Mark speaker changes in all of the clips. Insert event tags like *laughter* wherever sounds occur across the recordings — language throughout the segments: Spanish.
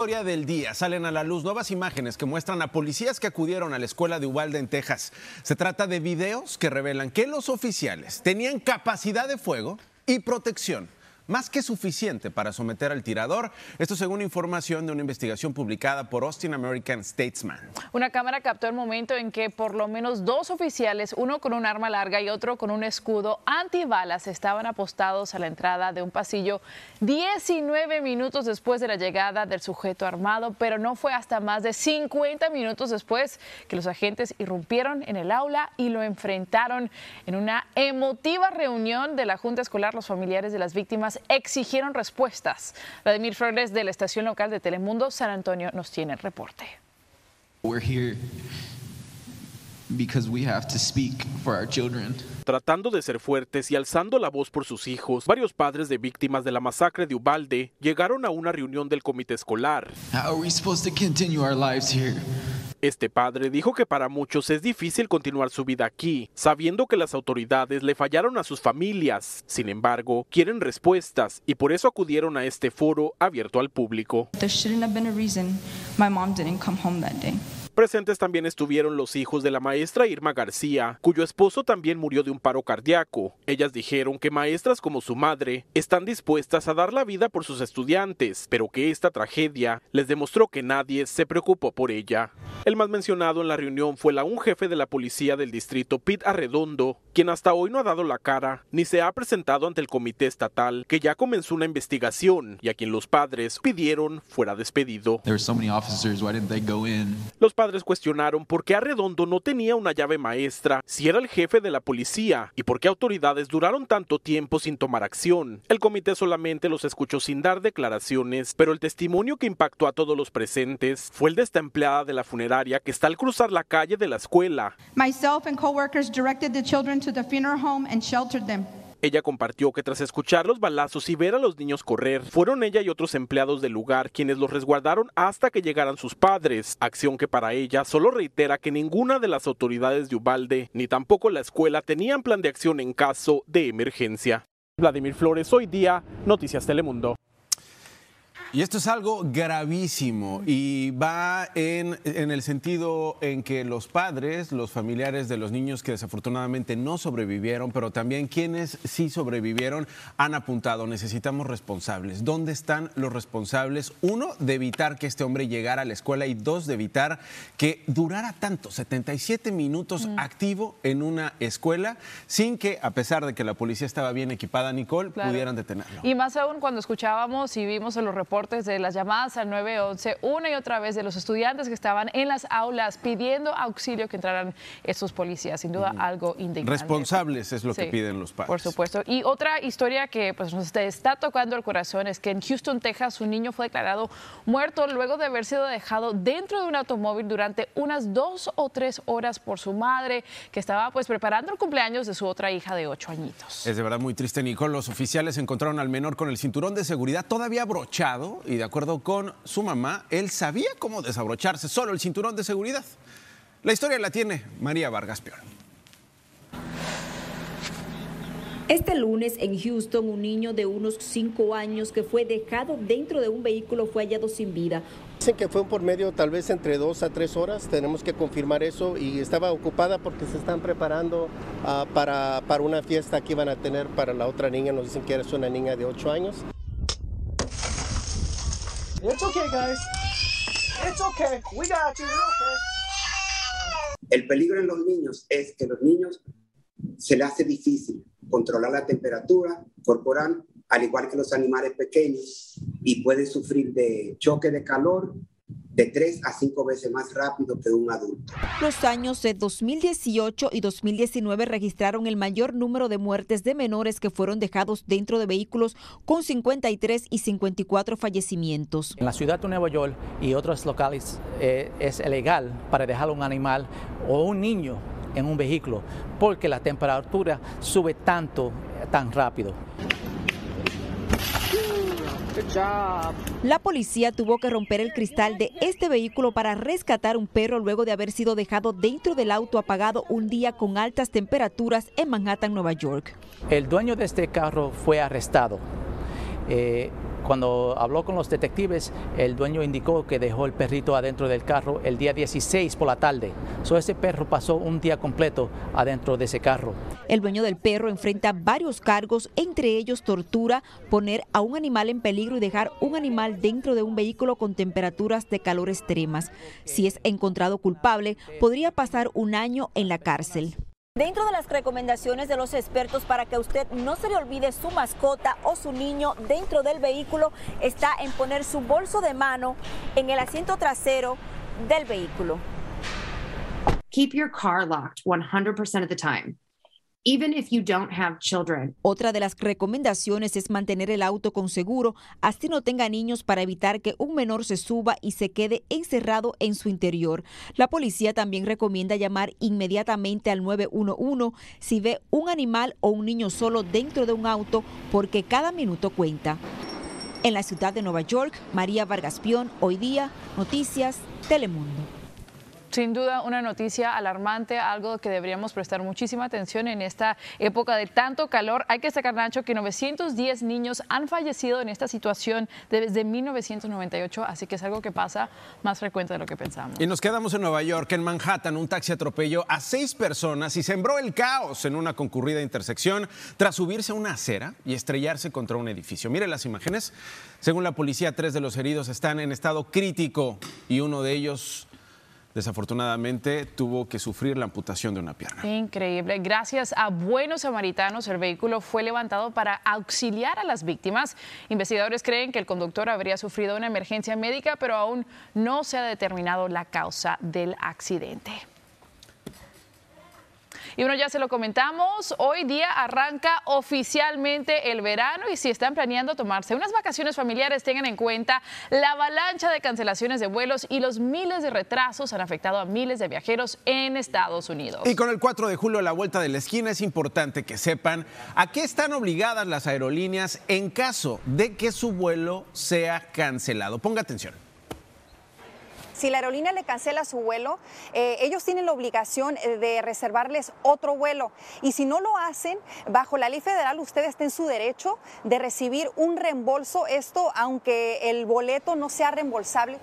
Speaker 1: Historia del día. Salen a la luz nuevas imágenes que muestran a policías que acudieron a la escuela de Uvalde en Texas. Se trata de videos que revelan que los oficiales tenían capacidad de fuego y protección más que suficiente para someter al tirador. Esto según información de una investigación publicada por Austin American Statesman.
Speaker 2: Una cámara captó el momento en que por lo menos dos oficiales, uno con un arma larga y otro con un escudo antibalas, estaban apostados a la entrada de un pasillo 19 minutos después de la llegada del sujeto armado, pero no fue hasta más de 50 minutos después que los agentes irrumpieron en el aula y lo enfrentaron en una emotiva reunión de la Junta Escolar. Los familiares de las víctimas exigieron respuestas. Vladimir Flores de la estación local de Telemundo San Antonio nos tiene el reporte.
Speaker 3: We're here because we have to speak for our children.
Speaker 4: Tratando de ser fuertes y alzando la voz por sus hijos, varios padres de víctimas de la masacre de Ubalde llegaron a una reunión del comité escolar.
Speaker 3: How are we supposed to continue our lives here?
Speaker 4: Este padre dijo que para muchos es difícil continuar su vida aquí, sabiendo que las autoridades le fallaron a sus familias. Sin embargo, quieren respuestas y por eso acudieron a este foro abierto al público.
Speaker 5: There
Speaker 4: Presentes también estuvieron los hijos de la maestra Irma García, cuyo esposo también murió de un paro cardíaco. Ellas dijeron que maestras como su madre están dispuestas a dar la vida por sus estudiantes, pero que esta tragedia les demostró que nadie se preocupó por ella. El más mencionado en la reunión fue la un jefe de la policía del distrito, Pete Arredondo, quien hasta hoy no ha dado la cara ni se ha presentado ante el comité estatal, que ya comenzó una investigación y a quien los padres pidieron fuera despedido. Los padres cuestionaron por qué Arredondo no tenía una llave maestra si era el jefe de la policía y por qué autoridades duraron tanto tiempo sin tomar acción. El comité solamente los escuchó sin dar declaraciones, pero el testimonio que impactó a todos los presentes fue el de esta empleada de la funeraria que está al cruzar la calle de la escuela.
Speaker 6: Myself and coworkers directed the children to the funeral home and sheltered them.
Speaker 4: Ella compartió que tras escuchar los balazos y ver a los niños correr, fueron ella y otros empleados del lugar quienes los resguardaron hasta que llegaran sus padres, acción que para ella solo reitera que ninguna de las autoridades de Ubalde ni tampoco la escuela tenían plan de acción en caso de emergencia. Vladimir Flores, hoy día, Noticias Telemundo.
Speaker 1: Y esto es algo gravísimo y va en, en, el sentido en que los padres, los familiares de los niños que desafortunadamente no sobrevivieron, pero también quienes sí sobrevivieron, han apuntado, necesitamos responsables. ¿Dónde están los responsables? Uno, de evitar que este hombre llegara a la escuela y dos, de evitar que durara tanto, 77 minutos mm. activo en una escuela, sin que, a pesar de que la policía estaba bien equipada, Nicole, claro. pudieran detenerlo.
Speaker 2: Y más aún cuando escuchábamos y vimos en los reportes de las llamadas al 911 una y otra vez de los estudiantes que estaban en las aulas pidiendo auxilio que entraran estos policías. Sin duda, algo indignante.
Speaker 1: Responsables es lo
Speaker 2: Sí,
Speaker 1: que piden los padres.
Speaker 2: Por supuesto. Y otra historia que pues, nos está tocando el corazón es que en Houston, Texas, un niño fue declarado muerto luego de haber sido dejado dentro de un automóvil durante unas dos o tres horas por su madre, que estaba pues preparando el cumpleaños de su otra hija de ocho añitos.
Speaker 1: Es de verdad muy triste, Nicole. Los oficiales encontraron al menor con el cinturón de seguridad todavía abrochado y de acuerdo con su mamá, él sabía cómo desabrocharse solo el cinturón de seguridad. La historia la tiene María Vargas Peor.
Speaker 7: Este lunes en Houston, un niño de unos 5 años que fue dejado dentro de un vehículo fue hallado sin vida.
Speaker 8: Dicen que fue por medio tal vez entre dos a tres horas, tenemos que confirmar eso y estaba ocupada porque se están preparando uh, para, para una fiesta que iban a tener para la otra niña, nos dicen que es una niña de 8 años.
Speaker 9: It's okay, guys. It's okay. We got you. You're okay.
Speaker 10: El peligro en los niños es que los niños se les hace difícil controlar la temperatura corporal, al igual que los animales pequeños, y pueden sufrir de choque de calor de tres a cinco veces más rápido que un adulto.
Speaker 7: Los años de 2018 y 2019 registraron el mayor número de muertes de menores que fueron dejados dentro de vehículos con 53 y 54 fallecimientos.
Speaker 11: En la ciudad de Nueva York y otros locales eh, es ilegal para dejar un animal o un niño en un vehículo porque la temperatura sube tanto, tan rápido.
Speaker 7: La policía tuvo que romper el cristal de este vehículo para rescatar un perro luego de haber sido dejado dentro del auto apagado un día con altas temperaturas en Manhattan, Nueva York.
Speaker 11: El dueño de este carro fue arrestado Eh, cuando habló con los detectives, el dueño indicó que dejó el perrito adentro del carro el día 16 por la tarde. So, ese perro pasó un día completo adentro de ese carro.
Speaker 7: El dueño del perro enfrenta varios cargos, entre ellos tortura, poner a un animal en peligro y dejar un animal dentro de un vehículo con temperaturas de calor extremas. Si es encontrado culpable, podría pasar un año en la cárcel.
Speaker 12: Dentro de las recomendaciones de los expertos para que usted no se le olvide su mascota o su niño dentro del vehículo está en poner su bolso de mano en el asiento trasero del vehículo.
Speaker 13: Keep your car locked 100% of the time. Even if you don't have children.
Speaker 7: Otra de las recomendaciones es mantener el auto con seguro, así no tenga niños para evitar que un menor se suba y se quede encerrado en su interior. La policía también recomienda llamar inmediatamente al 911 si ve un animal o un niño solo dentro de un auto, porque cada minuto cuenta. En la ciudad de Nueva York, María Vargas Pion, hoy día, Noticias, Telemundo.
Speaker 2: Sin duda una noticia alarmante, algo que deberíamos prestar muchísima atención en esta época de tanto calor. Hay que destacar, Nacho, que 910 niños han fallecido en esta situación desde 1998, así que es algo que pasa más frecuente de lo que pensamos.
Speaker 1: Y nos quedamos en Nueva York, en Manhattan, un taxi atropelló a seis personas y sembró el caos en una concurrida intersección tras subirse a una acera y estrellarse contra un edificio. Mire las imágenes. Según la policía, tres de los heridos están en estado crítico y uno de ellos desafortunadamente tuvo que sufrir la amputación de una pierna.
Speaker 2: Increíble. Gracias a buenos samaritanos, el vehículo fue levantado para auxiliar a las víctimas. Investigadores creen que el conductor habría sufrido una emergencia médica, pero aún no se ha determinado la causa del accidente. Y bueno, ya se lo comentamos, hoy día arranca oficialmente el verano y si están planeando tomarse unas vacaciones familiares, tengan en cuenta la avalancha de cancelaciones de vuelos y los miles de retrasos han afectado a miles de viajeros en Estados Unidos.
Speaker 1: Y con el 4 de julio a la vuelta de la esquina es importante que sepan a qué están obligadas las aerolíneas en caso de que su vuelo sea cancelado. Ponga atención
Speaker 14: si la aerolínea le cancela su vuelo, eh, ellos tienen la obligación eh, de reservarles otro vuelo. Y si no lo hacen, bajo la ley federal, usted está en su derecho de recibir un reembolso, esto aunque el boleto no sea reembolsable.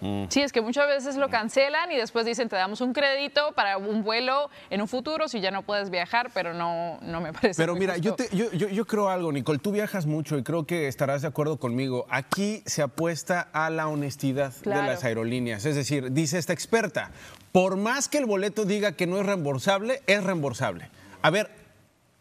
Speaker 2: Mm. Sí, es que muchas veces lo cancelan y después dicen te damos un crédito para un vuelo en un futuro si ya no puedes viajar, pero no, no me parece.
Speaker 1: Pero mira, yo, yo, yo, creo algo, Nicole, tú viajas mucho y creo que estarás de acuerdo conmigo. Aquí se apuesta a la honestidad de las aerolíneas. Es decir, dice esta experta, por más que el boleto diga que no es reembolsable, es reembolsable. A ver,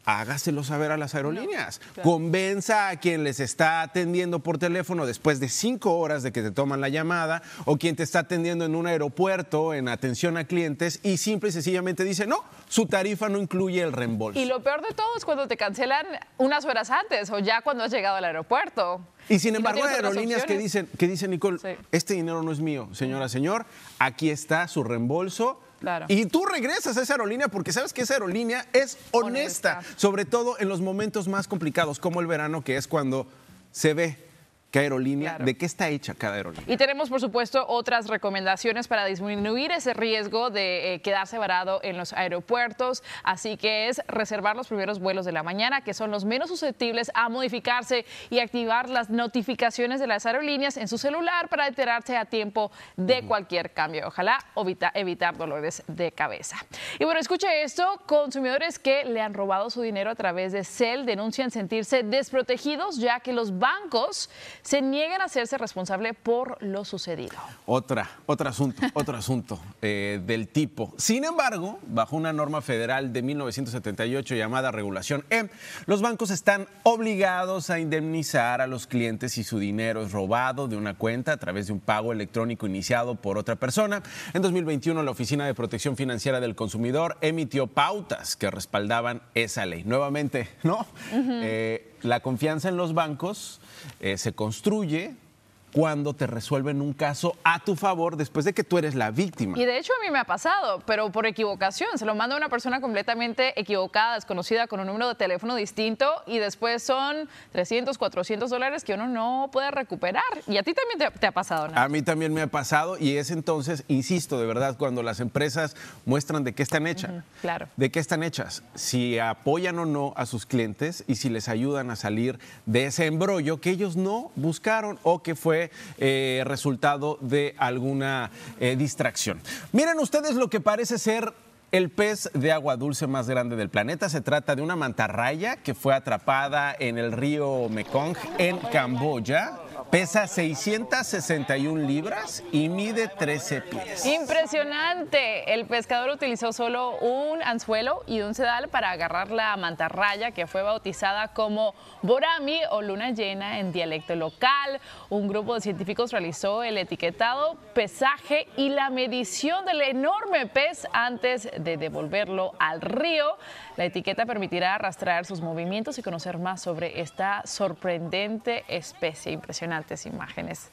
Speaker 1: hágaselo saber a las aerolíneas. Convenza a quien les está atendiendo por teléfono después de cinco horas de que te toman la llamada o quien te está atendiendo en un aeropuerto en atención a clientes y simple y sencillamente dice, no, su tarifa no incluye el reembolso.
Speaker 2: Y lo peor de todo es cuando te cancelan unas horas antes o ya cuando has llegado al aeropuerto.
Speaker 1: Y sin embargo, hay aerolíneas que dicen, que dicen, Nicole, este dinero no es mío, señora, señor, aquí está su reembolso y tú regresas a esa aerolínea porque sabes que esa aerolínea es honesta, sobre todo en los momentos más complicados, como el verano, que es cuando se ve aerolínea? ¿De qué está hecha cada aerolínea?
Speaker 2: Y tenemos, por supuesto, otras recomendaciones para disminuir ese riesgo de eh, quedarse varado en los aeropuertos. Así que es reservar los primeros vuelos de la mañana, que son los menos susceptibles a modificarse y activar las notificaciones de las aerolíneas en su celular para enterarse a tiempo de cualquier cambio. Ojalá evitar dolores de cabeza. Y bueno, escuche esto, consumidores que le han robado su dinero a través de CEL denuncian sentirse desprotegidos ya que los bancos se niegan a hacerse responsable por lo sucedido.
Speaker 1: Otra, otro asunto, *laughs* otro asunto eh, del tipo. Sin embargo, bajo una norma federal de 1978 llamada Regulación E, los bancos están obligados a indemnizar a los clientes si su dinero es robado de una cuenta a través de un pago electrónico iniciado por otra persona. En 2021, la Oficina de Protección Financiera del Consumidor emitió pautas que respaldaban esa ley. Nuevamente, ¿no? Eh, la confianza en los bancos eh, se construye construye cuando te resuelven un caso a tu favor después de que tú eres la víctima.
Speaker 2: Y de hecho a mí me ha pasado, pero por equivocación. Se lo manda a una persona completamente equivocada, desconocida, con un número de teléfono distinto y después son 300, 400 dólares que uno no puede recuperar. Y a ti también te, te ha pasado, ¿no?
Speaker 1: A mí también me ha pasado y es entonces, insisto, de verdad, cuando las empresas muestran de qué están hechas.
Speaker 2: Claro.
Speaker 1: ¿De qué están hechas? Si apoyan o no a sus clientes y si les ayudan a salir de ese embrollo que ellos no buscaron o que fue eh, resultado de alguna eh, distracción. Miren ustedes lo que parece ser el pez de agua dulce más grande del planeta. Se trata de una mantarraya que fue atrapada en el río Mekong en Camboya. Pesa 661 libras y mide 13 pies.
Speaker 2: Impresionante. El pescador utilizó solo un anzuelo y un sedal para agarrar la mantarraya que fue bautizada como Borami o luna llena en dialecto local. Un grupo de científicos realizó el etiquetado, pesaje y la medición del enorme pez antes de devolverlo al río. La etiqueta permitirá rastrear sus movimientos y conocer más sobre esta sorprendente especie. Impresionantes imágenes.